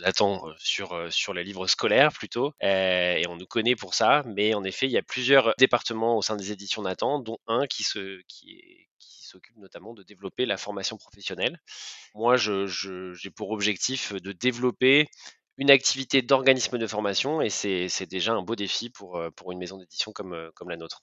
nous attend sur, sur les livres scolaires plutôt, et on nous connaît pour ça. Mais en effet, il y a plusieurs départements au sein des éditions Nathan, dont un qui se, qui est, s'occupe notamment de développer la formation professionnelle. Moi, j'ai pour objectif de développer une activité d'organisme de formation et c'est déjà un beau défi pour, pour une maison d'édition comme, comme la nôtre.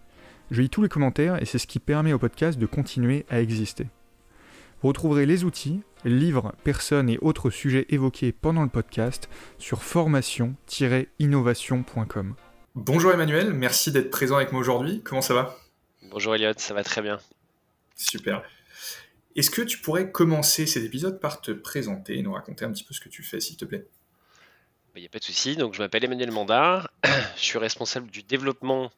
Je lis tous les commentaires et c'est ce qui permet au podcast de continuer à exister. Vous retrouverez les outils, livres, personnes et autres sujets évoqués pendant le podcast sur formation-innovation.com. Bonjour Emmanuel, merci d'être présent avec moi aujourd'hui. Comment ça va? Bonjour Elliot, ça va très bien. Super. Est-ce que tu pourrais commencer cet épisode par te présenter et nous raconter un petit peu ce que tu fais, s'il te plaît? Il n'y a pas de souci. Donc, je m'appelle Emmanuel Mandard. je suis responsable du développement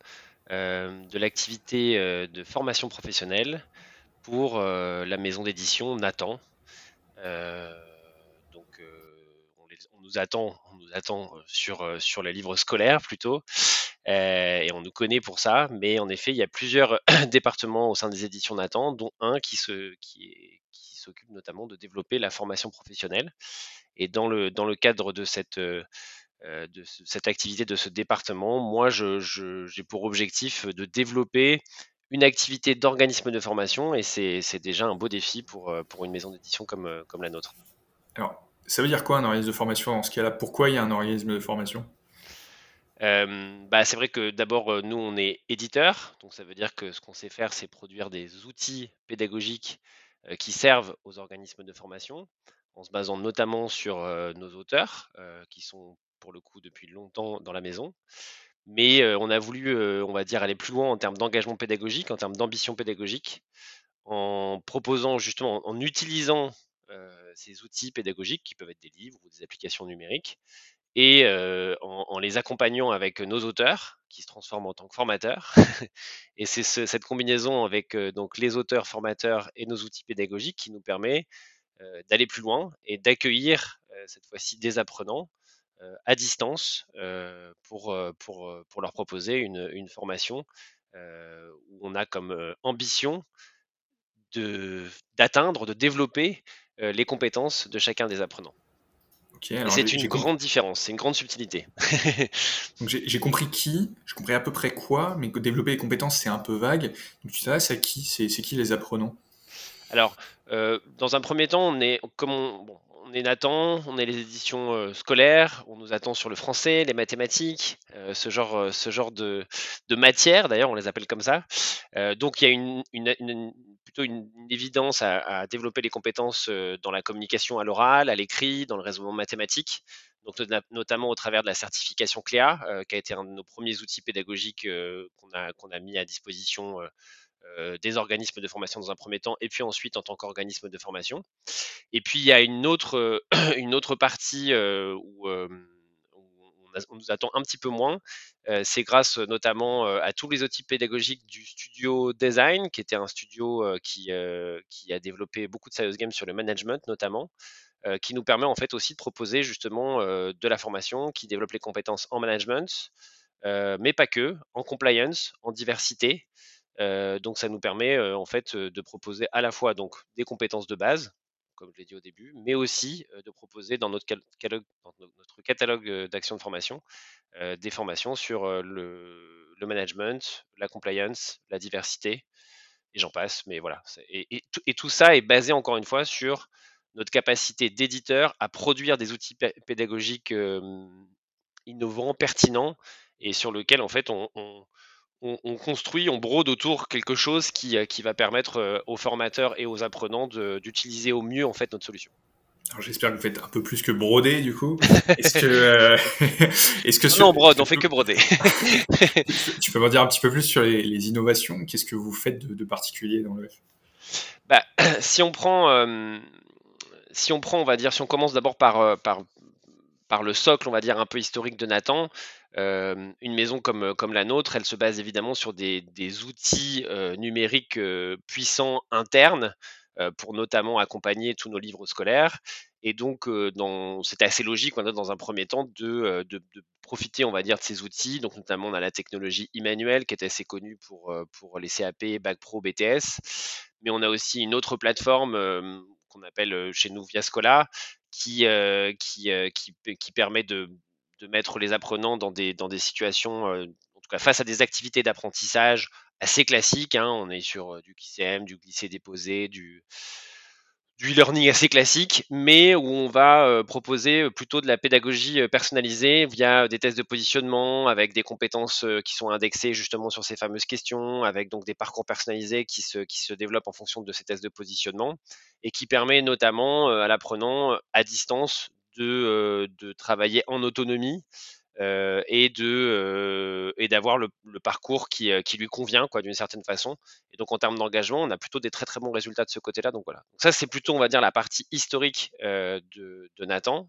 de l'activité euh, de formation professionnelle pour euh, la maison d'édition Nathan. donc, on, nous attend, on nous attend sur, sur les livres scolaires plutôt. et on nous connaît pour ça, mais en effet, il y a plusieurs départements au sein des éditions Nathan, dont un qui se, qui qui s'occupe notamment de développer la formation professionnelle. Et dans le, dans le cadre de cette, euh, de cette activité, de ce département. Moi, j'ai pour objectif de développer une activité d'organisme de formation et c'est déjà un beau défi pour, euh, pour une maison d'édition comme, euh, comme la nôtre. Alors, ça veut dire quoi un organisme de formation dans ce cas-là? Pourquoi il y a un organisme de formation? Bah, c'est vrai que d'abord, nous, on est éditeur, donc ça veut dire que ce qu'on sait faire, c'est produire des outils pédagogiques qui servent aux organismes de formation, en se basant notamment sur nos auteurs, qui sont pour le coup depuis longtemps dans la maison. Mais on a voulu, on va dire, aller plus loin en termes d'engagement pédagogique, en termes d'ambition pédagogique, en proposant justement, en utilisant ces outils pédagogiques qui peuvent être des livres ou des applications numériques, et en, les accompagnant avec nos auteurs qui se transforment en tant que formateurs. et c'est cette combinaison avec donc les auteurs formateurs et nos outils pédagogiques qui nous permet d'aller plus loin et d'accueillir cette fois-ci des apprenants à distance euh, pour, euh, pour, pour leur proposer une, une formation où on a comme ambition d'atteindre, de, développer les compétences de chacun des apprenants. c'est une grande différence, c'est une grande subtilité. j'ai compris qui, j'ai compris à peu près quoi, mais développer les compétences, c'est un peu vague. Donc tu t'adresses à qui C'est qui les apprenants? Alors, dans un premier temps, on est, comme on, est Nathan, on est les éditions euh, scolaires, on nous attend sur le français, les mathématiques, euh, ce genre, euh, ce genre de, de matières, d'ailleurs on les appelle comme ça. donc il y a une, plutôt une, évidence à, développer les compétences dans la communication à l'oral, à l'écrit, dans le raisonnement mathématique, donc notamment au travers de la certification CLEA, qui a été un de nos premiers outils pédagogiques qu'on a, qu'on a mis à disposition des organismes de formation dans un premier temps, et puis ensuite en tant qu'organisme de formation. Et puis il y a une autre, une autre partie où, euh, on, nous attend un petit peu moins. c'est grâce notamment à tous les outils pédagogiques du studio Design, qui était un studio qui, qui a développé beaucoup de serious games sur le management notamment. qui nous permet en fait aussi de proposer justement de la formation qui développe les compétences en management, mais pas que, en compliance, en diversité, donc ça nous permet en fait de proposer à la fois donc des compétences de base, comme je l'ai dit au début, mais aussi de proposer dans notre catalogue, notre catalogue d'actions de formation des formations sur le, management, la compliance, la diversité, et j'en passe. Mais voilà, et, tout ça est basé encore une fois sur notre capacité d'éditeur à produire des outils pédagogiques innovants, pertinents, et sur lequel en fait on on, construit, on brode autour quelque chose qui, euh, qui va permettre euh, aux formateurs et aux apprenants d'utiliser au mieux en fait notre solution. j'espère que vous faites un peu plus que broder du coup. Est-ce que, euh, est-ce que non, on brode, on fait que broder. tu peux m'en dire un petit peu plus sur les, innovations? Qu'est-ce que vous faites de, particulier dans le bah, si on prend, si on prend, on va dire, si on commence d'abord par, par, par le socle, on va dire, un peu historique de Nathan, une maison comme, comme la nôtre, elle se base évidemment sur des, des outils numériques puissants internes pour notamment accompagner tous nos livres scolaires. Et donc, c'était assez logique dans un premier temps de, de, profiter, on va dire, de ces outils. Donc, notamment, on a la technologie Emmanuel qui est assez connue pour, pour les CAP, Bac Pro, BTS. Mais on a aussi une autre plateforme qu'on appelle chez nous Viascola qui, qui, qui, qui, permet de, de, mettre les apprenants dans des, dans situations, en tout cas face à des activités d'apprentissage assez classiques. Hein. On est sur du QCM, du glisser-déposer, du du e-learning assez classique, mais où on va proposer plutôt de la pédagogie personnalisée via des tests de positionnement avec des compétences qui sont indexées justement sur ces fameuses questions, avec donc des parcours personnalisés qui se, qui se développent en fonction de ces tests de positionnement et qui permet notamment à l'apprenant à distance de, travailler en autonomie et de et d'avoir le, parcours qui, qui, lui convient quoi d'une certaine façon. Et donc en termes d'engagement on a plutôt des très très bons résultats de ce côté là donc voilà. Ça c'est plutôt on va dire la partie historique de, de, Nathan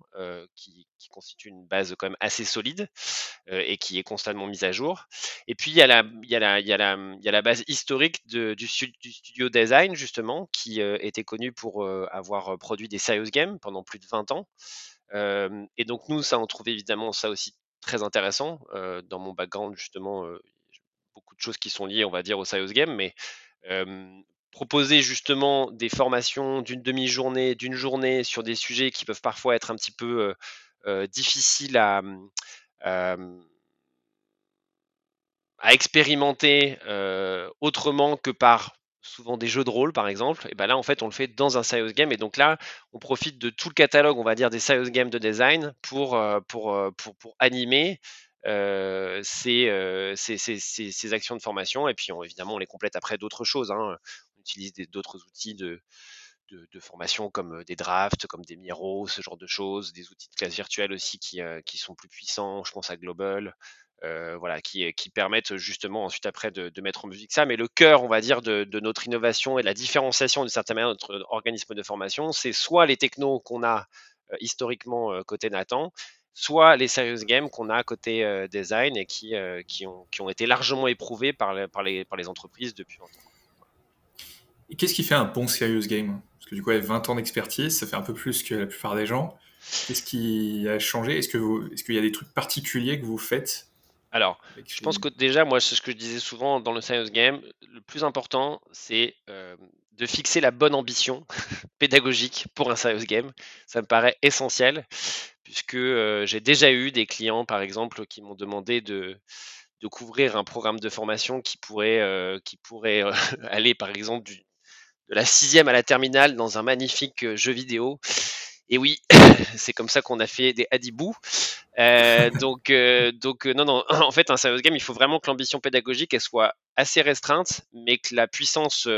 qui, qui, constitue une base quand même assez solide et qui est constamment mise à jour. Et puis il y a la il y a la il y a la, il y a la base historique de, du, du, studio design justement qui était connu pour avoir produit des serious games pendant plus de 20 ans et donc nous, ça, on trouve évidemment ça aussi très intéressant. dans mon background, justement, beaucoup de choses qui sont liées, on va dire, au serious game, mais proposer justement des formations d'une demi-journée, d'une journée sur des sujets qui peuvent parfois être un petit peu difficiles à, à expérimenter autrement que par souvent des jeux de rôle par exemple, et ben là en fait on le fait dans un serious game et donc là on profite de tout le catalogue on va dire des serious games de design pour, euh, pour, euh, pour, pour animer euh, ces, ces, ces, ces, actions de formation et puis évidemment on les complète après d'autres choses. Hein. On utilise d'autres outils de, de, formation comme des drafts, comme des Miro, ce genre de choses, des outils de classe virtuelle aussi qui, qui sont plus puissants, je pense à Global. Euh, voilà, qui, qui, permettent justement ensuite après de, mettre en musique ça. Mais le cœur, on va dire, de, notre innovation et la différenciation de certaine manière de notre organisme de formation, c'est soit les technos qu'on a euh, historiquement euh, côté Nathan, soit les serious games qu'on a côté design et qui, qui, ont, qui, ont, été largement éprouvés par, par, les, par les entreprises depuis longtemps. Et qu'est-ce qui fait un bon serious game? Parce que du coup, avec 20 ans d'expertise, ça fait un peu plus que la plupart des gens. Qu'est-ce qui a changé? Est-ce qu'il est qu'il y a des trucs particuliers que vous faites alors, je pense que déjà, moi, c'est ce que je disais souvent dans le Science Game, le plus important, c'est euh, de fixer la bonne ambition pédagogique pour un Science Game. Ça me paraît essentiel, puisque euh, j'ai déjà eu des clients, par exemple, qui m'ont demandé de, de, couvrir un programme de formation qui pourrait, euh, qui pourrait aller, par exemple, du, de la sixième à la terminale dans un magnifique jeu vidéo. Et oui, c'est comme ça qu'on a fait des Hadibou. Euh, donc, euh, donc euh, non, non. En fait, un serious game, il faut vraiment que l'ambition pédagogique elle soit assez restreinte, mais que la puissance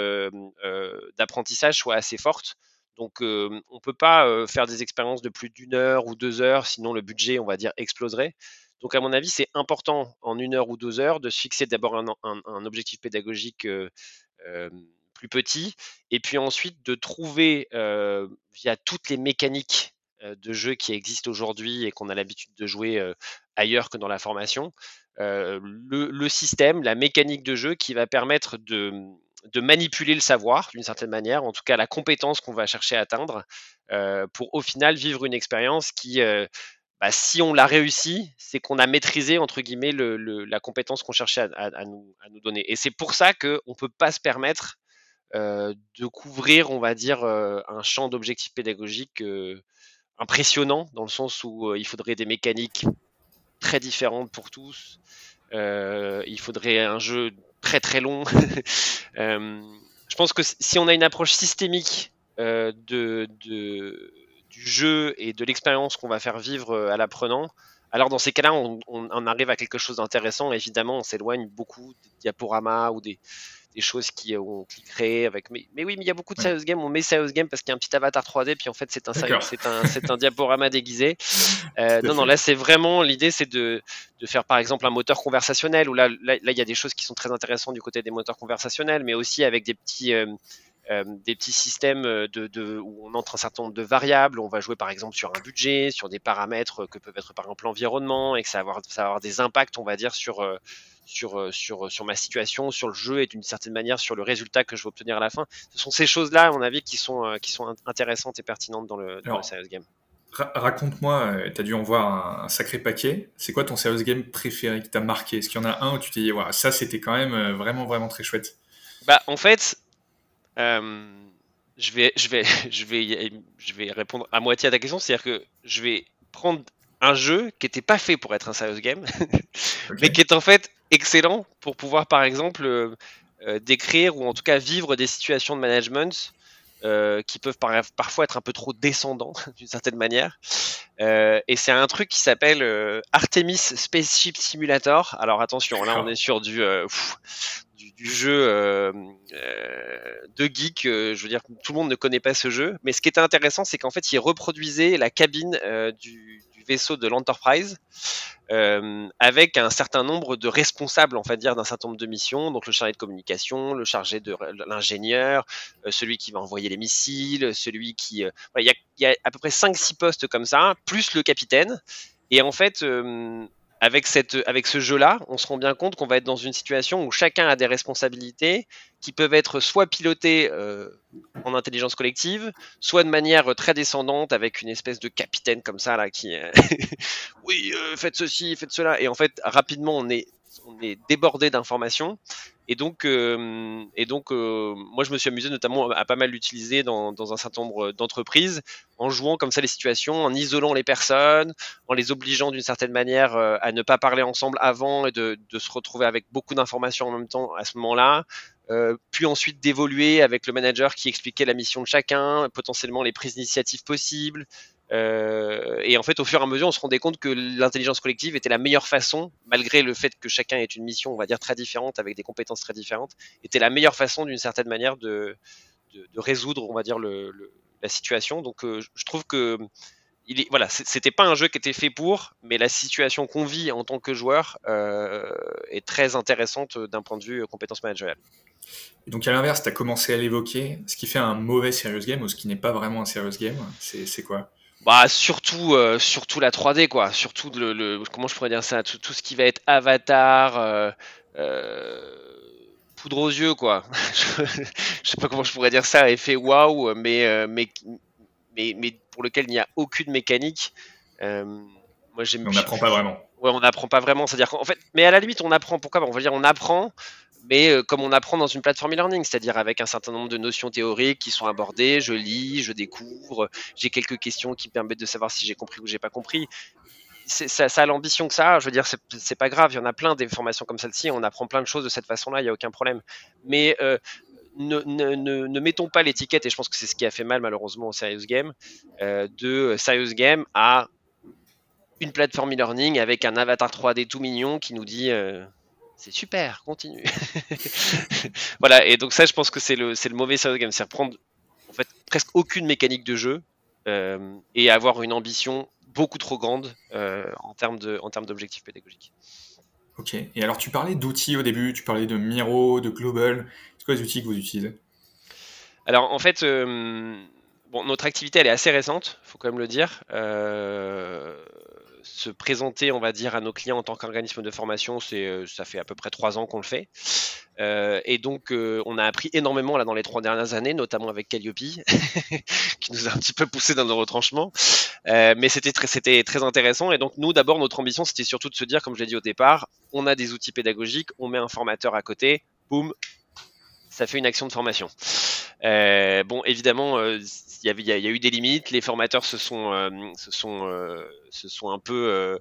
d'apprentissage soit assez forte. Donc, on peut pas faire des expériences de plus d'une heure ou deux heures, sinon le budget, on va dire, exploserait. Donc, à mon avis, c'est important en une heure ou deux heures de se fixer d'abord un, un, objectif pédagogique plus petit, et puis ensuite de trouver via toutes les mécaniques de jeu qui existent aujourd'hui et qu'on a l'habitude de jouer ailleurs que dans la formation, le, système, la mécanique de jeu qui va permettre de, manipuler le savoir d'une certaine manière, en tout cas la compétence qu'on va chercher à atteindre, pour au final vivre une expérience qui, bah, si on l'a réussi, c'est qu'on a maîtrisé entre guillemets le, la compétence qu'on cherchait à, nous, à, nous, donner. Et c'est pour ça qu'on ne peut pas se permettre de couvrir, on va dire, euh, un champ d'objectifs pédagogiques euh, impressionnant, dans le sens où il faudrait des mécaniques très différentes pour tous. il faudrait un jeu très très long. je pense que si on a une approche systémique du jeu et de l'expérience qu'on va faire vivre à l'apprenant, alors dans ces cas-là, on, arrive à quelque chose d'intéressant. Évidemment, on s'éloigne beaucoup des diaporamas ou des, des choses qui euh, on cliquerait avec. Mais, mais, oui, mais il y a beaucoup de serious game. On met serious game parce qu'il y a un petit avatar 3D, puis en fait c'est un c'est un, un diaporama déguisé. Euh, non, non, là c'est vraiment l'idée, c'est de, de faire par exemple un moteur conversationnel où là, là, il y a des choses qui sont très intéressantes du côté des moteurs conversationnels, mais aussi avec des petits euh, des petits systèmes de, où on entre un certain nombre de variables. On va jouer par exemple sur un budget, sur des paramètres que peuvent être par exemple l'environnement et que ça va avoir, ça va avoir des impacts, on va dire, sur sur, euh, sur, sur ma situation, sur le jeu et d'une certaine manière sur le résultat que je vais obtenir à la fin. Ce sont ces choses-là, à mon avis, qui sont, euh, qui sont intéressantes et pertinentes dans le, dans serious game. Raconte-moi, euh, tu as dû en voir un, sacré paquet. C'est quoi ton serious game préféré qui t'a marqué? Est-ce qu'il y en a un où tu t'es dit, ça c'était quand même vraiment, vraiment très chouette? Bah, en fait, je, vais, je, vais, je, vais, je vais répondre à moitié à ta question. C'est-à-dire que je vais prendre un jeu qui n'était pas fait pour être un serious game, mais qui est en fait excellent pour pouvoir, par exemple, euh, euh, décrire ou en tout cas vivre des situations de management euh, qui peuvent parfois être un peu trop descendants d'une certaine manière. et c'est un truc qui s'appelle Artemis Spaceship Simulator. Alors attention, là on est sur du, du, jeu de geek. je veux dire, tout le monde ne connaît pas ce jeu. Mais ce qui était intéressant, c'est qu'en fait, il reproduisait la cabine du, vaisseau de l'Enterprise euh, avec un certain nombre de responsables, on va dire, d'un certain nombre de missions. Donc le chargé de communication, le chargé de l'ingénieur, euh, celui qui va envoyer les missiles, celui qui... Euh, il y, a, y, a, à peu près 5-6 postes comme ça, plus le capitaine. Et en fait, avec, cette, avec ce jeu-là, on se rend bien compte qu'on va être dans une situation où chacun a des responsabilités qui peuvent être soit pilotées euh, en intelligence collective, soit de manière très descendante avec une espèce de capitaine comme ça là qui, oui, euh, faites ceci, faites cela, et en fait rapidement on est on est débordé d'informations. Et donc, euh, et donc euh, moi, je me suis amusé notamment à, pas mal l'utiliser dans, dans, un certain nombre d'entreprises, en jouant comme ça les situations, en isolant les personnes, en les obligeant d'une certaine manière euh, à ne pas parler ensemble avant et de, de se retrouver avec beaucoup d'informations en même temps à ce moment-là. puis ensuite d'évoluer avec le manager qui expliquait la mission de chacun, potentiellement les prises d'initiative possibles, euh, et en fait, au fur et à mesure, on se rendait compte que l'intelligence collective était la meilleure façon, malgré le fait que chacun ait une mission, on va dire, très différente, avec des compétences très différentes, était la meilleure façon, d'une certaine manière, de, résoudre, on va dire, la situation. Donc, euh, je trouve que il est, voilà, c'était pas un jeu qui était fait pour, mais la situation qu'on vit en tant que joueur euh, est très intéressante d'un point de vue compétence managériale. Et donc à l'inverse, tu as commencé à l'évoquer, ce qui fait un mauvais serious game ou ce qui n'est pas vraiment un serious game, c'est quoi? Bah surtout euh, surtout la 3D quoi, surtout le, comment je pourrais dire ça, tout, ce qui va être avatar, euh, euh, poudre aux yeux quoi. je sais pas comment je pourrais dire ça, effet waouh, mais, mais mais mais pour lequel il n'y a aucune mécanique. moi j'aime. On n'apprend pas vraiment. Ouais, on n'apprend pas vraiment, c'est-à-dire qu'en fait, mais à la limite on apprend. Pourquoi? On va dire on apprend mais euh, comme on apprend dans une plateforme e-learning, c'est-à-dire avec un certain nombre de notions théoriques qui sont abordées, je lis, je découvre, j'ai quelques questions qui me permettent de savoir si j'ai compris ou j'ai pas compris. Ça, a l'ambition que ça, je veux dire, c'est pas grave, il y en a plein des formations comme celle-ci, on apprend plein de choses de cette façon-là, il n'y a aucun problème. Mais euh, ne, mettons pas l'étiquette, et je pense que c'est ce qui a fait mal malheureusement au Serious Game, euh, de Serious Game à une plateforme e-learning avec un avatar 3D tout mignon qui nous dit c'est super, continue. voilà, et donc ça, je pense que c'est le, le mauvais serious game, c'est prendre en fait presque aucune mécanique de jeu euh, et avoir une ambition beaucoup trop grande euh, en termes de, en termes d'objectifs pédagogiques. Ok. Et alors, tu parlais d'outils au début, tu parlais de Miro, de Global. C'est quoi les outils que vous utilisez? Alors, en fait, euh, bon, notre activité, elle est assez récente, faut quand même le dire se présenter, on va dire, à nos clients en tant qu'organisme de formation, c'est, euh, ça fait à peu près trois ans qu'on le fait. Euh, et donc, euh, on a appris énormément là dans les trois dernières années, notamment avec Calliope, qui nous a un petit peu poussé dans nos retranchements. mais c'était très, c'était très intéressant. Et donc, nous, d'abord, notre ambition, c'était surtout de se dire, comme je l'ai dit au départ, on a des outils pédagogiques, on met un formateur à côté, boum, ça fait une action de formation. bon, évidemment, il y, a, eu des limites. Les formateurs se sont, euh, se sont, euh, se sont un peu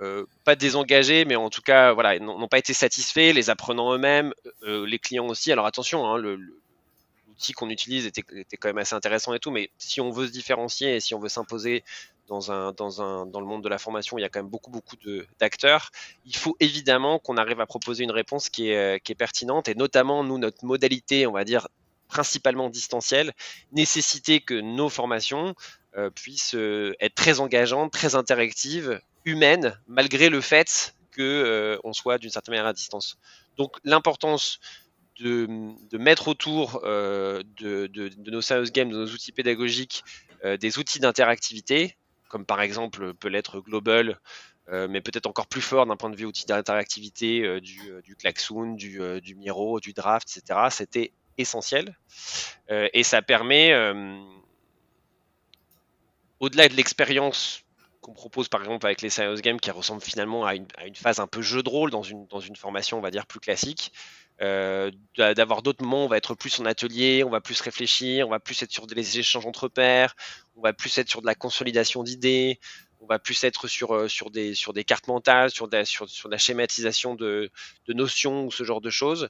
euh, pas désengagés, mais en tout cas, voilà, n'ont pas été satisfaits. Les apprenants eux-mêmes, les clients aussi. Alors attention, hein, l'outil qu'on utilise était, était, quand même assez intéressant et tout, mais si on veut se différencier et si on veut s'imposer dans, un, dans, un, dans le monde de la formation, il y a quand même beaucoup, beaucoup d'acteurs. Il faut évidemment qu'on arrive à proposer une réponse qui est, qui est pertinente et notamment, nous, notre modalité, on va dire, principalement distanciel, nécessiter que nos formations euh, puissent euh, être très engageantes, très interactives, humaines, malgré le fait qu'on euh, soit d'une certaine manière à distance. Donc l'importance de, mettre autour de, nos serious games, de nos outils pédagogiques, des outils d'interactivité, comme par exemple peut l'être Global, mais peut-être encore plus fort d'un point de vue outil d'interactivité du, du du, du Miro, du Draft, etc. C'était essentiel. et ça permet, au-delà de l'expérience qu'on propose par exemple avec les Serious Games qui ressemble finalement à une, phase un peu jeu de rôle dans une, dans une formation on va dire plus classique, euh, d'avoir d'autres moments on va être plus en atelier, on va plus réfléchir, on va plus être sur des échanges entre pairs, on va plus être sur de la consolidation d'idées, on va plus être sur, euh, sur, des, sur des cartes mentales, sur, sur, sur la schématisation de, de, notions ou ce genre de choses.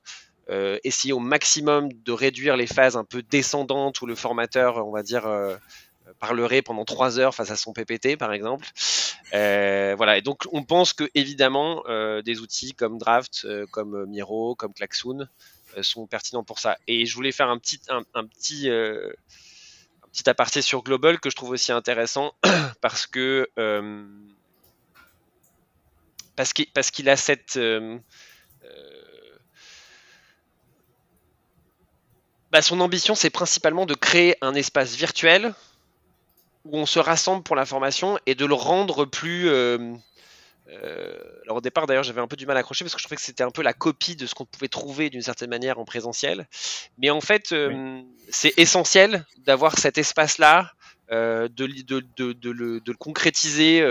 Euh, essayer au maximum de réduire les phases un peu descendantes où le formateur, on va dire, euh, parlerait pendant trois heures face à son PPT, par exemple. Euh, voilà. Et donc, on pense que évidemment, des outils comme Draft, comme Miro, comme Klaxoon sont pertinents pour ça. Et je voulais faire un petit, un, petit, petit aparté sur Global que je trouve aussi intéressant parce que parce parce qu'il a cette bah, son ambition, c'est principalement de créer un espace virtuel où on se rassemble pour la formation et de le rendre plus. Euh, euh, alors au départ d'ailleurs j'avais un peu du mal à accrocher parce que je trouvais que c'était un peu la copie de ce qu'on pouvait trouver d'une certaine manière en présentiel. Mais en fait euh, c'est essentiel d'avoir cet espace-là, de, de, de, de, le, de, le, concrétiser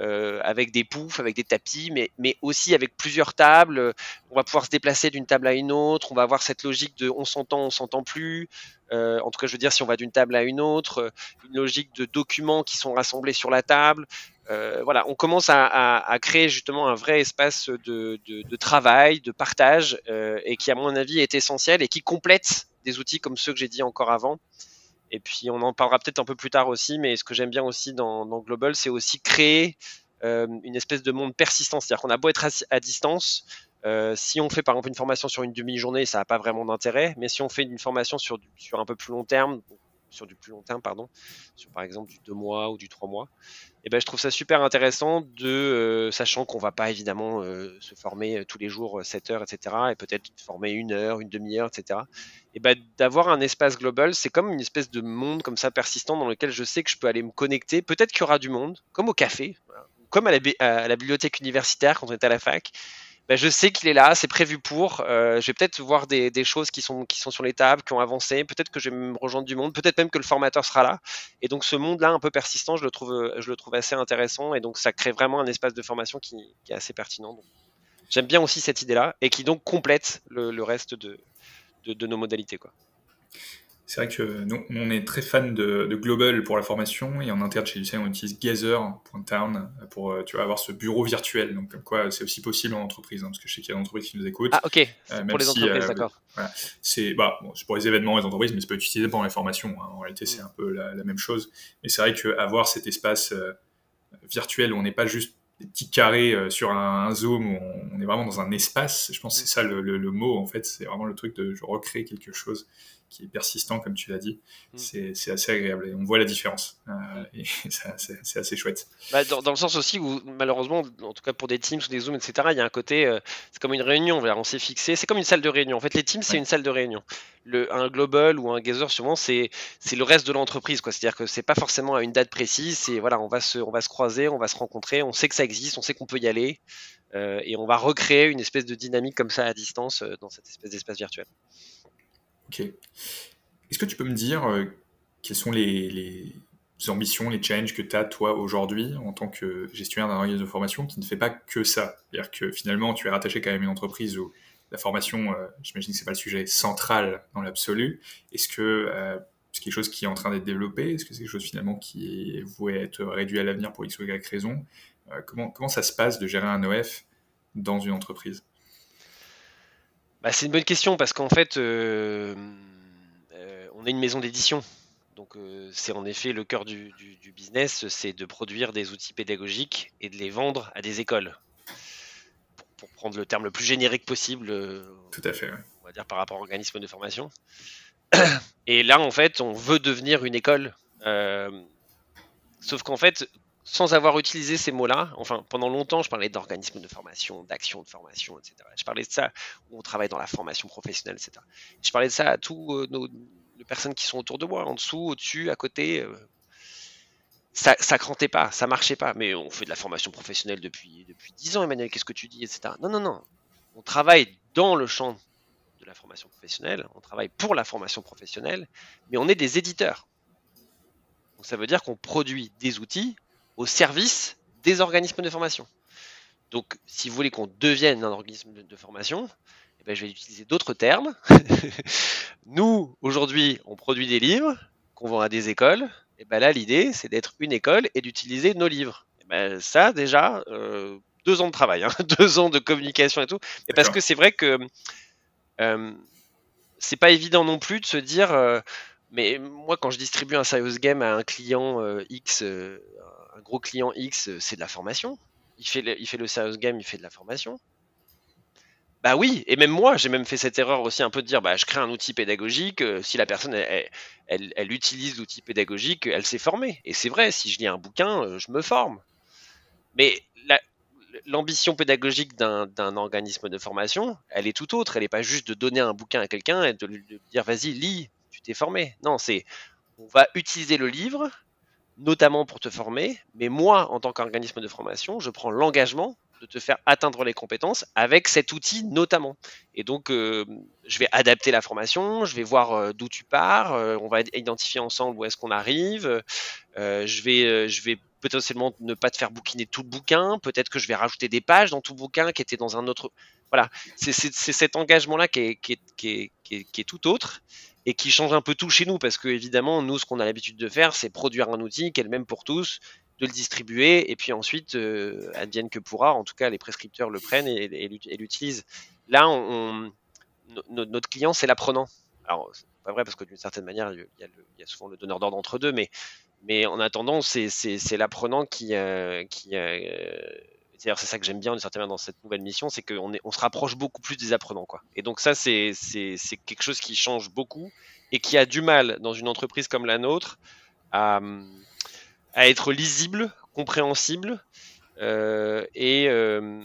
euh, avec des poufs, avec des tapis, mais, mais aussi avec plusieurs tables. On va pouvoir se déplacer d'une table à une autre. On va avoir cette logique de on s'entend, on s'entend plus. Euh, en tout cas, je veux dire, si on va d'une table à une autre, une logique de documents qui sont rassemblés sur la table. Euh, voilà, on commence à, créer justement un vrai espace de, de, travail, de partage, euh, et qui, à mon avis, est essentiel et qui complète des outils comme ceux que j'ai dit encore avant. Et puis on en parlera peut-être un peu plus tard aussi, mais ce que j'aime bien aussi dans, Global, c'est aussi créer euh, une espèce de monde persistant. C'est-à-dire qu'on a beau être à, distance, euh, si on fait par exemple une formation sur une demi-journée, ça n'a pas vraiment d'intérêt, mais si on fait une formation sur, sur un peu plus long terme, sur du plus long terme, pardon, sur par exemple du 2 mois ou du 3 mois, et eh ben, je trouve ça super intéressant de, euh, sachant qu'on va pas évidemment euh, se former euh, tous les jours 7 heures, etc., et peut-être former une heure, une demi-heure, etc., et ben, d'avoir un espace global, c'est comme une espèce de monde comme ça persistant dans lequel je sais que je peux aller me connecter, peut-être qu'il y aura du monde, comme au café, comme à la, à la bibliothèque universitaire quand on est à la fac, bah, je sais qu'il est là, c'est prévu pour. Euh, je vais peut-être voir des, choses qui sont, qui sont sur les tables, qui ont avancé. Peut-être que je vais me rejoindre du monde. Peut-être même que le formateur sera là. Et donc ce monde-là, un peu persistant, je le trouve, je le trouve assez intéressant. Et donc ça crée vraiment un espace de formation qui, est assez pertinent. J'aime bien aussi cette idée-là et qui donc complète le, reste de, de, de, nos modalités. Quoi. C'est vrai que nous, on est très fan de, Global pour la formation et en interne chez Lucien, on utilise Gather.town pour euh, tu vois, avoir ce bureau virtuel. Donc, comme quoi, c'est aussi possible en entreprise, hein, parce que je sais qu'il y a des entreprises qui nous écoutent. Ah, ok. Euh, pour les entreprises, euh, d'accord. C'est bah, bon, pour les événements, les entreprises, mais ça peut être utilisé pendant les formations. Hein. En réalité, c'est mm. un peu la, même chose. Mais c'est vrai qu'avoir cet espace virtuel où on n'est pas juste des petits carrés sur un, Zoom, où on, est vraiment dans un espace, je pense que c'est ça le, le, mot, en fait. C'est vraiment le truc de je recrée quelque chose qui est persistant, comme tu l'as dit, mm. c'est assez agréable et on voit la différence. Euh, et c'est assez chouette. Bah, dans, dans, le sens aussi où, malheureusement, en tout cas pour des Teams ou des Zooms, etc., il y a un côté, euh, c'est comme une réunion, on s'est fixé, c'est comme une salle de réunion. En fait, les Teams, c'est une salle de réunion. Le, un Global ou un Gather, souvent, c'est le reste de l'entreprise. C'est-à-dire que c'est pas forcément à une date précise, c'est voilà, on va, se, on va se croiser, on va se rencontrer, on sait que ça existe, on sait qu'on peut y aller. Euh, et on va recréer une espèce de dynamique comme ça à distance dans cette espèce d'espace virtuel. Ok. Est-ce que tu peux me dire euh, quelles sont les, ambitions, les challenges que tu as toi aujourd'hui en tant que gestionnaire d'un organisme de formation qui ne fait pas que ça? C'est-à-dire que finalement tu es rattaché quand même à une entreprise où la formation, euh, j'imagine que c'est pas le sujet central dans l'absolu. Est-ce que euh, c'est quelque chose qui est en train d'être développé? Est-ce que c'est quelque chose finalement qui est voué être réduit à l'avenir pour X ou Y raison? Comment ça se passe de gérer un OF dans une entreprise? Bah, c'est une bonne question parce qu'en fait, euh, euh, on est une maison d'édition. Donc euh, c'est en effet le cœur du, business, c'est de produire des outils pédagogiques et de les vendre à des écoles. Pour, prendre le terme le plus générique possible. Tout à fait. On va dire par rapport à organisme de formation. Et là, en fait, on veut devenir une école. sauf qu'en fait, sans avoir utilisé ces mots-là, enfin pendant longtemps je parlais d'organismes de formation, d'actions de formation, etc. Je parlais de ça où on travaille dans la formation professionnelle, etc. Je parlais de ça à tous nos, les personnes qui sont autour de moi, en dessous, au-dessus, à côté. ça, ça crantait pas, ça marchait pas. Mais on fait de la formation professionnelle depuis depuis dix ans, Emmanuel. Qu'est-ce que tu dis, etc. Non, non, non. On travaille dans le champ de la formation professionnelle, on travaille pour la formation professionnelle, mais on est des éditeurs. Donc ça veut dire qu'on produit des outils au service des organismes de formation. Donc si vous voulez qu'on devienne un organisme de, formation, eh ben, je vais utiliser d'autres termes. Nous, aujourd'hui, on produit des livres qu'on vend à des écoles. Et ben là, l'idée, c'est d'être une école et d'utiliser nos livres. Et ben, ça, déjà, euh, deux ans de travail, hein, deux ans de communication et tout. Et parce que c'est vrai que euh, c'est pas évident non plus de se dire, euh, mais moi quand je distribue un serious game à un client X, un gros client X, c'est de la formation. Il fait, le, il fait le serious game, il fait de la formation. Bah oui, et même moi, j'ai même fait cette erreur aussi un peu de dire, bah, je crée un outil pédagogique, si la personne, elle, elle utilise l'outil pédagogique, elle s'est formée. Et c'est vrai, si je lis un bouquin, je me forme. Mais la, l'ambition pédagogique d'un organisme de formation, elle est tout autre. Elle n'est pas juste de donner un bouquin à quelqu'un et de lui dire vas-y, lis, tu t'es formé. Non, c'est on va utiliser le livre, notamment pour te former, mais moi, en tant qu'organisme de formation, je prends l'engagement de te faire atteindre les compétences avec cet outil notamment. Et donc, euh, je vais adapter la formation, je vais voir euh, d'où tu pars, euh, on va identifier ensemble où est-ce qu'on arrive, je vais, je vais potentiellement ne pas te faire bouquiner tout le bouquin, peut-être que je vais rajouter des pages dans tout le bouquin qui était dans un autre. Voilà, c'est cet engagement-là qui est, tout autre et qui change un peu tout chez nous parce que évidemment, nous, ce qu'on a l'habitude de faire, c'est produire un outil qui est le même pour tous, de le distribuer et puis ensuite, euh, advienne que pourra, en tout cas, les prescripteurs le prennent et, l'utilisent. Là, notre client, c'est l'apprenant. Alors, c'est pas vrai parce que d'une certaine manière, il y, a souvent le donneur d'ordre entre deux, mais en attendant, c'est l'apprenant qui, euh, euh, c'est ça que j'aime bien d'une dans cette nouvelle mission, c'est qu'on on se rapproche beaucoup plus des apprenants. Et donc ça, c'est quelque chose qui change beaucoup et qui a du mal dans une entreprise comme la nôtre à, à être lisible, compréhensible euh, et euh,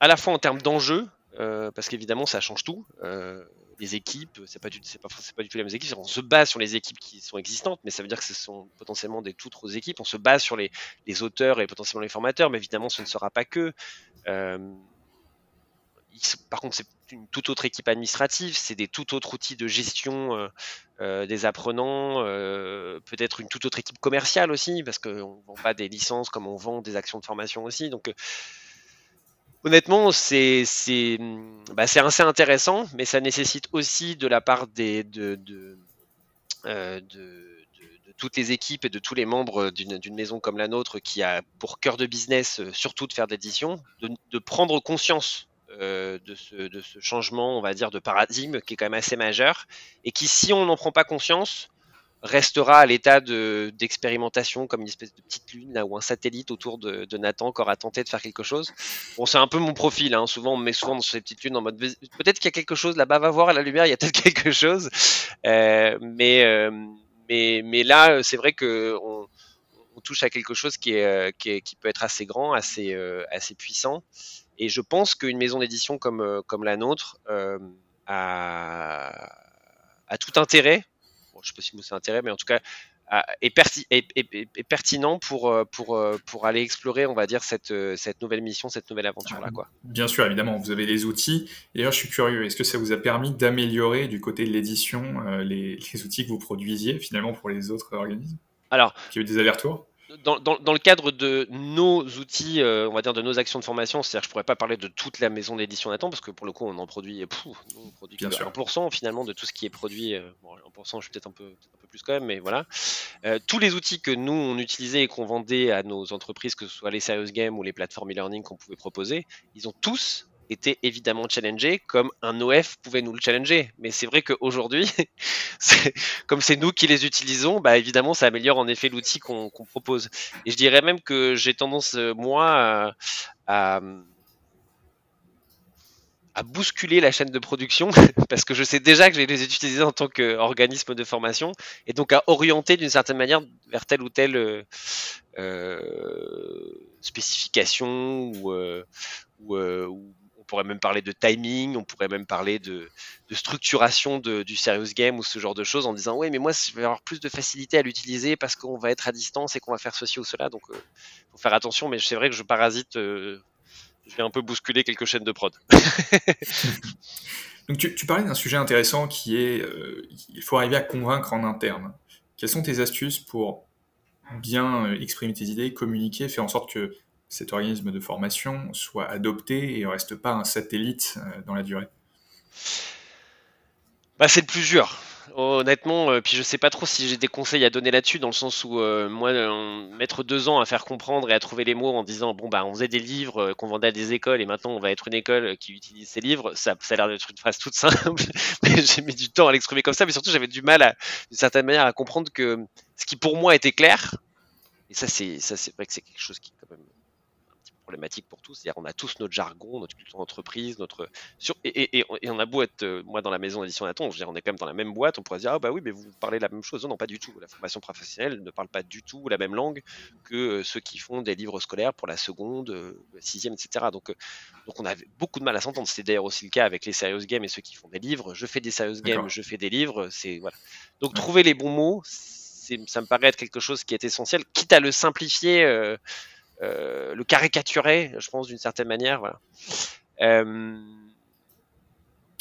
à la fois en termes d'enjeux, euh, parce qu'évidemment ça change tout. Les équipes, c'est pas, du, tout les mêmes équipes. On se base sur les équipes qui sont existantes, mais ça veut dire que ce sont potentiellement des toutes autres équipes. On se base sur les, les, auteurs et potentiellement les formateurs, mais évidemment, ce ne sera pas que. Euh, par contre, c'est une toute autre équipe administrative, c'est des tout autres outils de gestion euh, euh, des apprenants, euh, peut-être une toute autre équipe commerciale aussi, parce qu'on ne vend pas des licences comme on vend des actions de formation aussi. Donc, honnêtement, c'est bah, assez intéressant, mais ça nécessite aussi de la part euh, de, toutes les équipes et de tous les membres d'une maison comme la nôtre qui a pour cœur de business euh, surtout de faire de l'édition, de, prendre conscience euh, de, ce, de, ce, changement, on va dire, de paradigme qui est quand même assez majeur et qui, si on n'en prend pas conscience, restera à l'état d'expérimentation comme une espèce de petite lune là ou un satellite autour de, Nathan qui aura tenté de faire quelque chose. Bon, c'est un peu mon profil. Hein. Souvent, on me met souvent dans ces petites lunes en mode peut-être qu'il y a quelque chose là-bas, va voir à la lumière, il y a peut-être quelque chose. Euh, mais, euh, mais, mais là, c'est vrai que on, touche à quelque chose euh, qui, est, qui, peut être assez grand, assez, assez puissant. Et je pense qu'une maison d'édition comme, comme la nôtre a tout intérêt je sais pas si c'est intérêt, mais en tout cas, est, pertinent pour, euh, pour, euh, pour aller explorer, on va dire, cette, euh, cette nouvelle mission, cette nouvelle aventure-là. quoi. Bien sûr, évidemment, vous avez les outils. D'ailleurs, je suis curieux, est-ce que ça vous a permis d'améliorer du côté de l'édition les, les, outils que vous produisiez finalement pour les autres organismes? Alors, qui ont eu des allers-retours? Dans, le cadre de nos outils, euh, on va dire de nos actions de formation, c'est-à-dire que je pourrais pas parler de toute la maison d'édition Nathan parce que pour le coup on en produit, on produit 1% finalement de tout ce qui est produit. Euh, bon, 1%, je suis peut-être un peu, un peu plus quand même, mais voilà. Euh, tous les outils que nous on utilisait et qu'on vendait à nos entreprises, que ce soit les serious games ou les plateformes e-learning qu'on pouvait proposer, ils ont tous était évidemment challengé comme un OF pouvait nous le challenger. Mais c'est vrai qu'aujourd'hui, comme c'est nous qui les utilisons, bah évidemment, ça améliore en effet l'outil qu'on propose. Et je dirais même que j'ai tendance, euh, moi, à, à bousculer la chaîne de production parce que je sais déjà que je vais les utiliser en tant qu'organisme de formation et donc à orienter d'une certaine manière vers telle ou telle euh, euh spécification ou, pourrait même parler de timing, on pourrait même parler de, structuration du serious game ou ce genre de choses en disant oui mais moi je vais avoir plus de facilité à l'utiliser parce qu'on va être à distance et qu'on va faire ceci ou cela donc faut faire attention mais c'est vrai que je parasite je vais un peu bousculer quelques chaînes de prod. Donc tu, parlais d'un sujet intéressant qui est euh, il faut arriver à convaincre en interne. Quelles sont tes astuces pour bien euh, exprimer tes idées, communiquer, faire en sorte que cet organisme de formation soit adopté et ne reste pas un satellite euh, dans la durée? Bah, C'est le plus dur. Honnêtement, euh, puis je sais pas trop si j'ai des conseils à donner là-dessus, dans le sens où euh, moi, mettre deux ans à faire comprendre et à trouver les mots en disant bon bah on faisait des livres euh, qu'on vendait à des écoles et maintenant on va être une école qui utilise ces livres, ça, a l'air d'être une phrase toute simple, mais j'ai mis du temps à l'exprimer comme ça, mais surtout j'avais du mal d'une certaine manière à comprendre que ce qui pour moi était clair, et ça c'est ça c'est vrai que c'est quelque chose qui quand même problématique pour tous. C'est-à-dire, on a tous notre jargon, notre culture d'entreprise, notre. Sur... Et, et, et, on a beau être, euh, moi, dans la maison d'édition Nathan, je veux dire, on est quand même dans la même boîte, on pourrait se dire, ah bah oui, mais vous parlez la même chose. Non, pas du tout. La formation professionnelle ne parle pas du tout la même langue que euh, ceux qui font des livres scolaires pour la seconde, euh, sixième, etc. Donc, donc on avait beaucoup de mal à s'entendre. C'est d'ailleurs aussi le cas avec les serious games et ceux qui font des livres. Je fais des serious games, je fais des livres. C'est voilà. Donc, trouver les bons mots, ça me paraît être quelque chose qui est essentiel, quitte à le simplifier. Euh, euh, le caricaturer, je pense, d'une certaine manière. Voilà. Euh,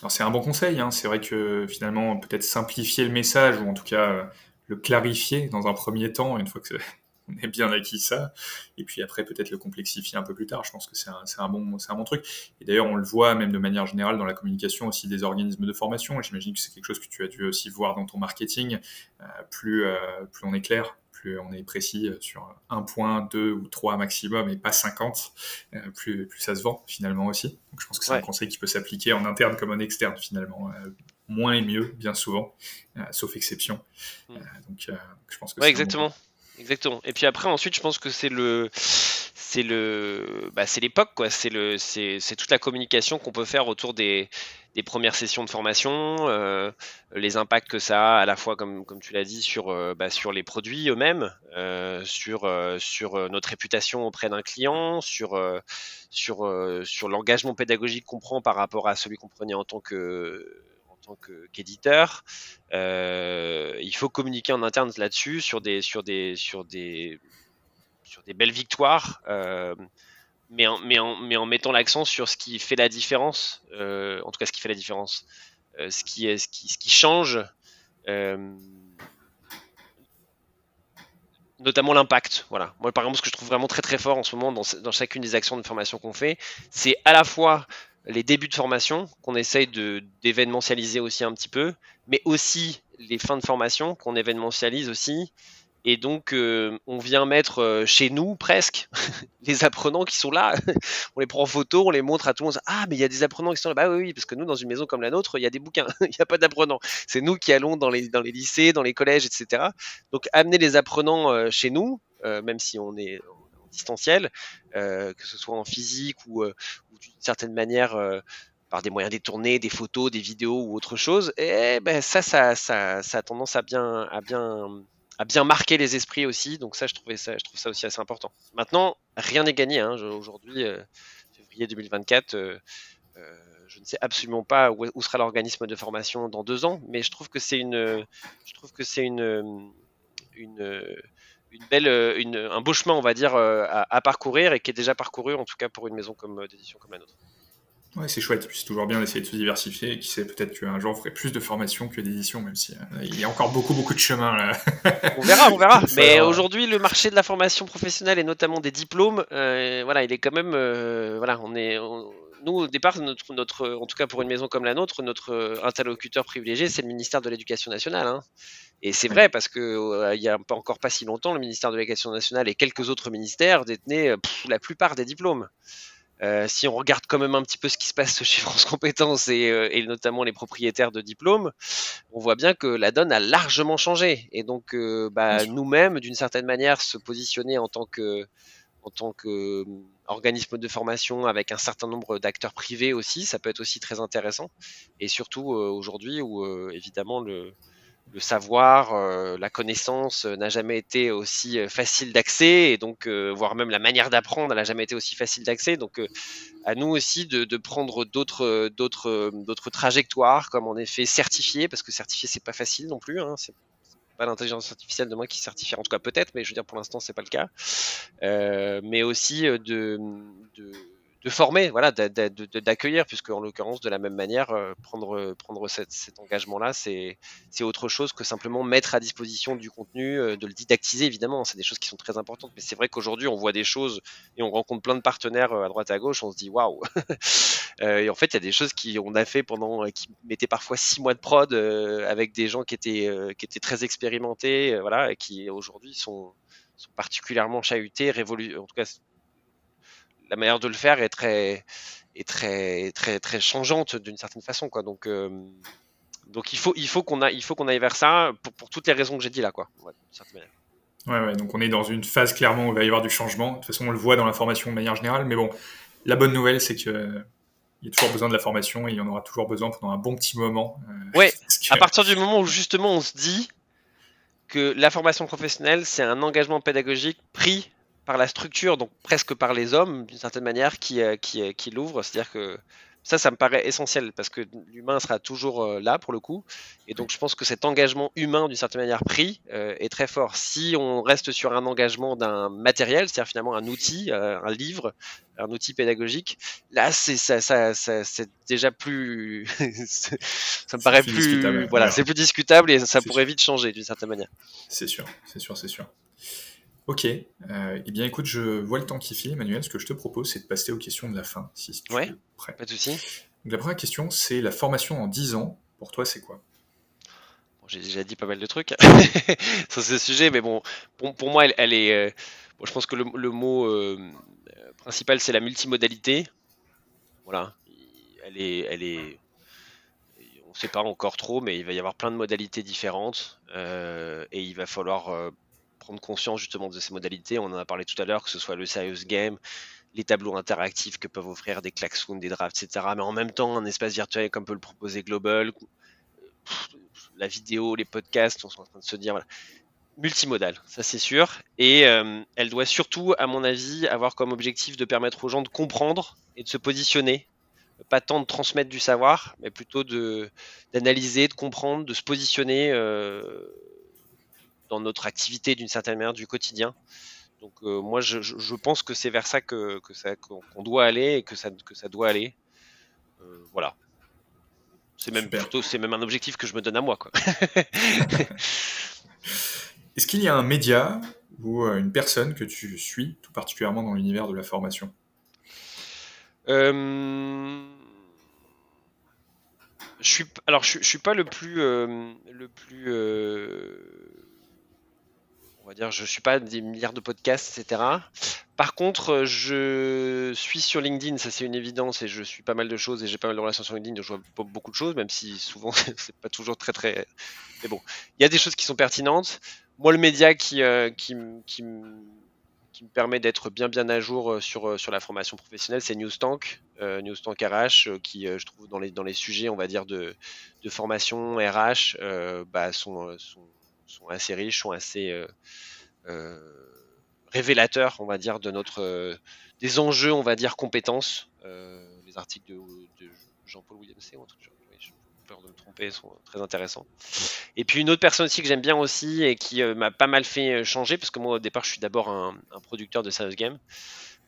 c'est un bon conseil. Hein. C'est vrai que finalement, peut-être simplifier le message ou en tout cas euh, le clarifier dans un premier temps, une fois que on est bien acquis ça, et puis après peut-être le complexifier un peu plus tard. Je pense que c'est un, un, bon, un bon truc. Et d'ailleurs, on le voit même de manière générale dans la communication aussi des organismes de formation. J'imagine que c'est quelque chose que tu as dû aussi voir dans ton marketing. plus, plus on est clair, plus on est précis euh, sur un point, deux ou trois maximum et pas 50, euh, plus, plus ça se vend finalement aussi. Donc je pense que c'est un conseil qui peut s'appliquer en interne comme en externe finalement. Euh, moins et mieux, bien souvent, sauf exception. Hmm. donc je pense que ouais, exactement. Exactement. Et puis après, ensuite, je pense que c'est le, c'est le, bah, c'est l'époque, quoi. C'est le, c'est, toute la communication qu'on peut faire autour des, des premières sessions de formation, euh, les impacts que ça a à la fois, comme, comme tu l'as dit, sur, euh, bah, sur les produits eux-mêmes, euh, sur, sur notre réputation auprès d'un client, sur, sur, sur l'engagement pédagogique qu'on prend par rapport à celui qu'on prenait en tant que qu'éditeur. il faut communiquer en interne là-dessus sur des, sur des, sur des, sur des belles victoires mais en, mais en, mettant l'accent sur ce qui fait la différence, euh, en tout cas ce qui fait la différence, euh, ce, qui, ce, qui, change, euh, notamment l'impact. Voilà. Moi, par exemple, ce que je trouve vraiment très très fort en ce moment dans, dans chacune des actions de formation qu'on fait, c'est à la fois les débuts de formation qu'on essaye d'événementialiser aussi un petit peu, mais aussi les fins de formation qu'on événementialise aussi et donc, euh, on vient mettre euh, chez nous presque les apprenants qui sont là. on les prend en photo, on les montre à tout le monde. Ah, mais il y a des apprenants qui sont là. Bah oui, parce que nous, dans une maison comme la nôtre, il y a des bouquins. Il n'y a pas d'apprenants. C'est nous qui allons dans les, dans les lycées, dans les collèges, etc. Donc, amener les apprenants euh, chez nous, même si on est en distanciel, que ce soit en physique ou, d'une certaine manière par des moyens détournés, des photos, des vidéos ou autre chose, et ben ça, ça, ça, ça a tendance à bien, à bien a bien marqué les esprits aussi. Donc ça, je trouvais ça, je trouve ça aussi assez important. Maintenant, rien n'est gagné. Hein. Aujourd'hui, euh, février 2024, euh, euh, je ne sais absolument pas où, sera l'organisme de formation dans deux ans, mais je trouve que c'est une, je trouve que c'est une, une, belle, un beau chemin, on va dire, à, à, parcourir et qui est déjà parcouru, en tout cas pour une maison comme d'édition comme la nôtre. Ouais, c'est chouette. C'est toujours bien d'essayer de se diversifier. qui sait, peut-être qu'un jour, on ferait plus de formation que d'édition, même si euh, il y a encore beaucoup, beaucoup de chemin là. on verra, on verra. Mais aujourd'hui, le marché de la formation professionnelle et notamment des diplômes, euh, voilà, il est quand même, euh, voilà, on est, nous au départ, notre, notre, en tout cas pour une maison comme la nôtre, notre interlocuteur privilégié, c'est le ministère de l'Éducation nationale. Hein. Et c'est vrai parce que il y a pas encore pas si longtemps, le ministère de l'Éducation nationale et quelques autres ministères détenaient la plupart des diplômes. Euh, si on regarde quand même un petit peu ce qui se passe chez France Compétences et, euh, et notamment les propriétaires de diplômes, on voit bien que la donne a largement changé. Et donc, euh, bah, nous-mêmes, d'une certaine manière, se positionner en tant que en tant qu'organisme de formation avec un certain nombre d'acteurs privés aussi, ça peut être aussi très intéressant. Et surtout aujourd'hui où évidemment le, le savoir, euh, la connaissance euh, n'a jamais été aussi euh, facile d'accès et donc voire même la manière d'apprendre n'a jamais été aussi facile d'accès. Donc à nous aussi de, de prendre d'autres d'autres d'autres trajectoires comme en effet certifié parce que certifié c'est pas facile non plus. Hein, c'est pas l'intelligence artificielle de moi qui certifie en tout cas peut-être, mais je veux dire pour l'instant c'est pas le cas. mais aussi de, de de former, voilà, d'accueillir, puisque en l'occurrence, de la même manière, euh, prendre, prendre cet, engagement-là, c'est autre chose que simplement mettre à disposition du contenu, euh, de le didactiser, évidemment, c'est des choses qui sont très importantes, mais c'est vrai qu'aujourd'hui, on voit des choses et on rencontre plein de partenaires euh, à droite à gauche, on se dit waouh! Et en fait, il y a des choses qu'on a fait pendant, qui mettaient parfois six mois de prod avec des gens qui étaient, qui étaient très expérimentés, voilà, et qui aujourd'hui sont, sont particulièrement chahutés, révolu en tout cas la manière de le faire est très, est très, très, très changeante d'une certaine façon, quoi. Donc, euh, donc il faut, il faut qu'on il faut qu'on aille vers ça pour, toutes les raisons que j'ai dit là, quoi. Ouais, ouais, donc on est dans une phase clairement où il va y avoir du changement. De toute façon, on le voit dans la formation de manière générale, mais bon, la bonne nouvelle, c'est que il y a toujours besoin de la formation et il y en aura toujours besoin pendant un bon petit moment. Euh, ouais, à partir du moment où justement on se dit que la formation professionnelle, c'est un engagement pédagogique pris par la structure, donc presque par les hommes, d'une certaine manière, qui, euh, qui, euh, qui l'ouvrent. C'est-à-dire que ça, ça me paraît essentiel parce que l'humain sera toujours euh, là pour le coup. Et donc, je pense que cet engagement humain, d'une certaine manière, pris, est très fort. Si on reste sur un engagement d'un matériel, c'est-à-dire finalement un outil, un livre, un outil pédagogique, là, c'est ça, ça, c'est déjà plus. ça me paraît plus. Voilà, c'est plus discutable et ça pourrait vite changer d'une certaine manière. C'est sûr, c'est sûr, c'est sûr. Ok. Euh, eh bien, écoute, je vois le temps qui file, Emmanuel. Ce que je te propose, c'est de passer aux questions de la fin, si tu ouais, prêt. Pas de souci. la première question, c'est la formation en 10 ans. Pour toi, c'est quoi? J'ai déjà dit pas mal de trucs sur ce sujet, mais bon, pour, moi, elle, est. Euh, je pense que le, mot euh, principal, c'est la multimodalité. Voilà. Elle est, elle est, on ne sait pas encore trop, mais il va y avoir plein de modalités différentes et il va falloir conscience justement de ces modalités. On en a parlé tout à l'heure, que ce soit le serious game, les tableaux interactifs que peuvent offrir des klaxons, des drafts, etc. Mais en même temps, un espace virtuel comme peut le proposer Global, la vidéo, les podcasts, on est en train de se dire, multimodal, ça c'est sûr. Et euh, elle doit surtout, à mon avis, avoir comme objectif de permettre aux gens de comprendre et de se positionner. Pas tant de transmettre du savoir, mais plutôt d'analyser, de comprendre, de se positionner euh, dans notre activité d'une certaine manière du quotidien. Donc euh, moi, je, pense que c'est vers ça que, ça qu'on doit aller et que ça que ça doit aller. Euh, voilà. C'est même plutôt, c'est même un objectif que je me donne à moi, quoi. Est-ce qu'il y a un média ou euh, une personne que tu suis, tout particulièrement dans l'univers de la formation? Je suis, alors je, je, suis pas le plus, le plus va dire, je suis pas des milliards de podcasts, etc. Par contre, je suis sur LinkedIn, ça c'est une évidence, et je suis pas mal de choses, et j'ai pas mal de relations sur LinkedIn, donc je vois beaucoup de choses, même si souvent c'est pas toujours très très. Mais bon, il y a des choses qui sont pertinentes. Moi, le média qui, euh, qui, qui, qui, me permet d'être bien bien à jour euh, sur, euh, sur la formation professionnelle, c'est Newstank, euh, Newstank RH, qui je trouve dans les, dans les sujets, on va dire, de, de formation RH, bah, sont sont assez riches, sont assez euh, euh, révélateurs, on va dire, de notre euh, des enjeux, on va dire, compétences. les articles de, Jean-Paul Williamson, j'ai peur de me tromper, sont très intéressants. Et puis une autre personne aussi que j'aime bien aussi et qui m'a pas mal fait changer, parce que moi au départ je suis d'abord un, producteur de Serious Game,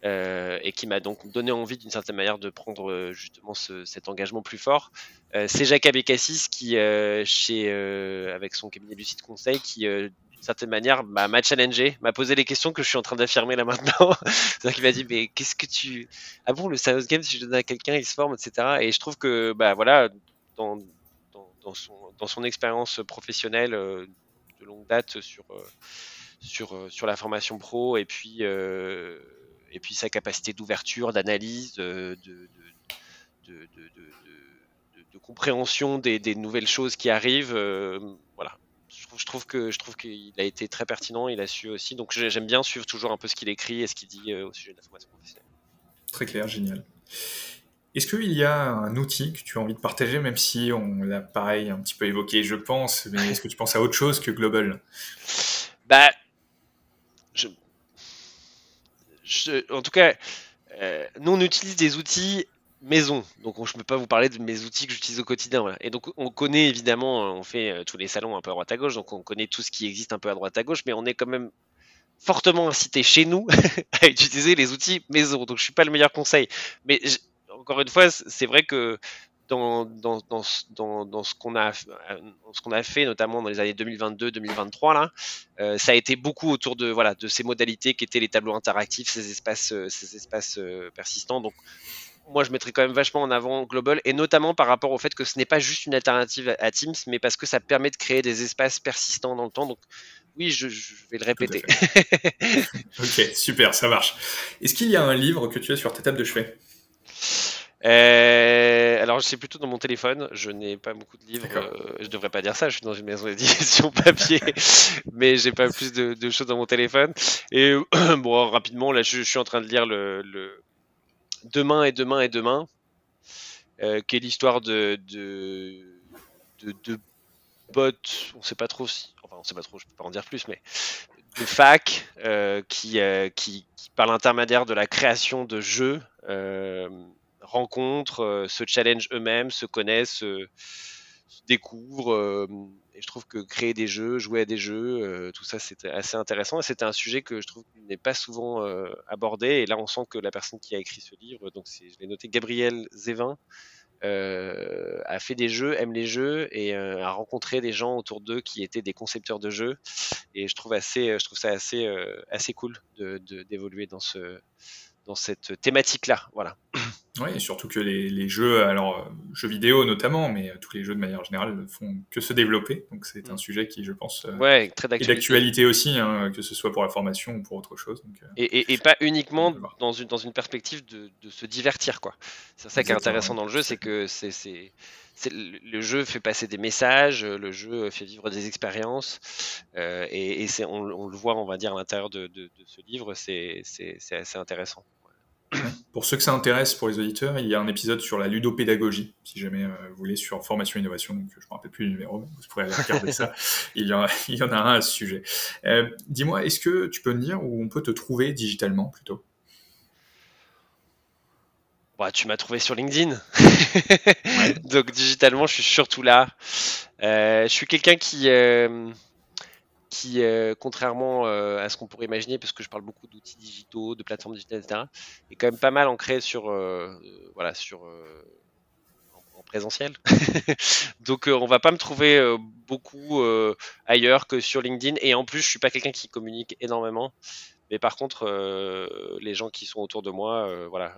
euh, et qui m'a donc donné envie d'une certaine manière de prendre euh, justement ce, cet engagement plus fort. Euh, c'est Jacques Abécassis qui, chez, avec son cabinet Lucide Conseil, qui d'une certaine manière m'a challengé, m'a posé les questions que je suis en train d'affirmer là maintenant. C'est-à-dire qu'il m'a dit mais qu'est-ce que tu ah bon le serious game si je donne à quelqu'un il se forme etc. Et je trouve que bah voilà dans, son expérience professionnelle de longue date sur la formation pro et puis et puis sa capacité d'ouverture, d'analyse, de, de, compréhension des, nouvelles choses qui arrivent. Euh, voilà, je trouve, que je trouve qu'il a été très pertinent, il a su aussi. Donc j'aime bien suivre toujours un peu ce qu'il écrit et ce qu'il dit au sujet de la formation professionnelle. Très clair, génial. Est-ce qu'il y a un outil que tu as envie de partager, même si on l'a pareil un petit peu évoqué, je pense, mais est-ce que tu penses à autre chose que Global? Bah, en tout cas, euh, nous on utilise des outils maison, donc je ne peux pas vous parler de mes outils que j'utilise au quotidien. Et donc on connaît évidemment, on fait euh, tous les salons un peu à droite à gauche, donc on connaît tout ce qui existe un peu à droite à gauche, mais on est quand même fortement incité chez nous à utiliser les outils maison. Donc je suis pas le meilleur conseil, mais encore une fois, c'est vrai que dans, dans, dans, dans ce qu'on a, fait, notamment dans les années 2022-2023, là, euh, ça a été beaucoup autour de, voilà, de ces modalités qui étaient les tableaux interactifs, ces espaces, euh, ces espaces euh, persistants. Donc, moi, je mettrais quand même vachement en avant Global, et notamment par rapport au fait que ce n'est pas juste une alternative à Teams, mais parce que ça permet de créer des espaces persistants dans le temps. Donc, oui, je, je vais le répéter. ok, super, ça marche. Est-ce qu'il y a un livre que tu as sur ta table de chevet? Euh, alors, c'est plutôt dans mon téléphone. Je n'ai pas beaucoup de livres. Euh, je devrais pas dire ça. Je suis dans une maison d'édition papier, mais j'ai pas plus de, choses dans mon téléphone. Et bon, rapidement, là, je, suis en train de lire le, Demain et demain et demain, euh, qui est l'histoire de de, de bots. On sait pas trop si, enfin, on sait pas trop. Je peux pas en dire plus, mais de fac qui, qui, qui, par l'intermédiaire de la création de jeux rencontrent, euh, se challenge eux-mêmes, se connaissent, se découvrent. Euh, et je trouve que créer des jeux, jouer à des jeux, euh, tout ça, c'était assez intéressant. Et c'était un sujet que je trouve n'est pas souvent abordé. Et là, on sent que la personne qui a écrit ce livre, donc je l'ai noté, Gabriel Zévin, a fait des jeux, aime les jeux et a rencontré des gens autour d'eux qui étaient des concepteurs de jeux. Et je trouve assez, je trouve ça assez, assez cool d'évoluer dans dans cette thématique-là. Voilà. Oui, et surtout que les, jeux, alors euh, jeux vidéo notamment, mais euh, tous les jeux de manière générale ne font que se développer. Donc c'est un mm. sujet qui, je pense, euh, ouais, très d'actualité aussi, hein, que ce soit pour la formation ou pour autre chose. et, pas uniquement dans une, dans une perspective de, se divertir. quoi. C'est ça qui est intéressant dans le jeu, c'est que c'est le jeu fait passer des messages, le jeu fait vivre des expériences, et, et on, on, le voit, on va dire, à l'intérieur de, de, ce livre, c'est assez intéressant. Pour ceux que ça intéresse, pour les auditeurs, il y a un épisode sur la ludopédagogie, si jamais euh, vous voulez, sur formation et innovation. Donc, je ne me rappelle plus le numéro, mais vous pourrez aller regarder ça. Il y, en a, il y en a un à ce sujet. Euh, dis-moi, est-ce que tu peux me dire où on peut te trouver digitalement plutôt? Bah, Tu m'as trouvé sur LinkedIn. Donc, digitalement, je suis surtout là. Euh, je suis quelqu'un qui qui, euh, contrairement euh, à ce qu'on pourrait imaginer, parce que je parle beaucoup d'outils digitaux, de plateformes digitales, etc., est quand même pas mal ancré sur, euh, voilà, sur en, présentiel. Donc, on va pas me trouver beaucoup ailleurs que sur LinkedIn. Et en plus, je suis pas quelqu'un qui communique énormément. Mais par contre, les gens qui sont autour de moi, voilà,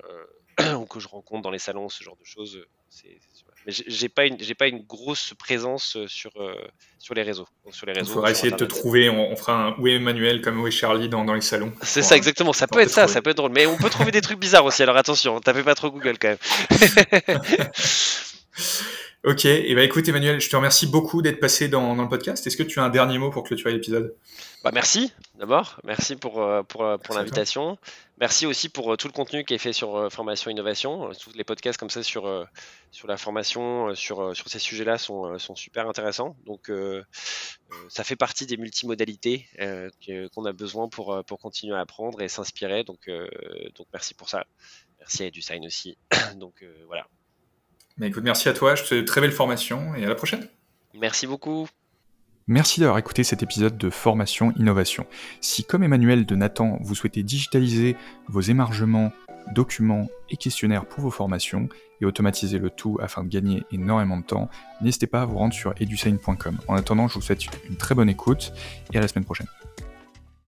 que je rencontre dans les salons, ce genre de choses, c'est mais j'ai pas une j'ai pas une grosse présence euh, sur euh, sur les réseaux. sur les réseaux. Il faudra essayer de te trouver. On, fera un où est Emmanuel comme où est Charlie dans, dans les salons. C'est ça exactement. Ça peut être ça, ça peut être drôle. Mais on peut trouver des trucs bizarres aussi. Alors attention, tapez pas trop Google quand même. ok. Et eh ben écoute Emmanuel, je te remercie beaucoup d'être passé dans, dans le podcast. Est-ce que tu as un dernier mot pour clôturer l'épisode? Bah, merci d'abord, merci pour, euh, pour, euh, pour l'invitation. Merci aussi pour euh, tout le contenu qui est fait sur formation innovation. Tous les podcasts comme ça sur, sur la formation, sur, sur ces sujets-là sont, sont super intéressants. Donc ça fait partie des multimodalités qu'on a besoin pour, pour continuer à apprendre et s'inspirer. Donc, donc merci pour ça. Merci à EduSign aussi. donc voilà. Mais écoute, merci à toi, je te souhaite très belle formation et à la prochaine. Merci beaucoup. Merci d'avoir écouté cet épisode de Formation Innovation. Si comme Emmanuel de Nathan, vous souhaitez digitaliser vos émargements, documents et questionnaires pour vos formations et automatiser le tout afin de gagner énormément de temps, n'hésitez pas à vous rendre sur edusign.com. En attendant, je vous souhaite une très bonne écoute et à la semaine prochaine.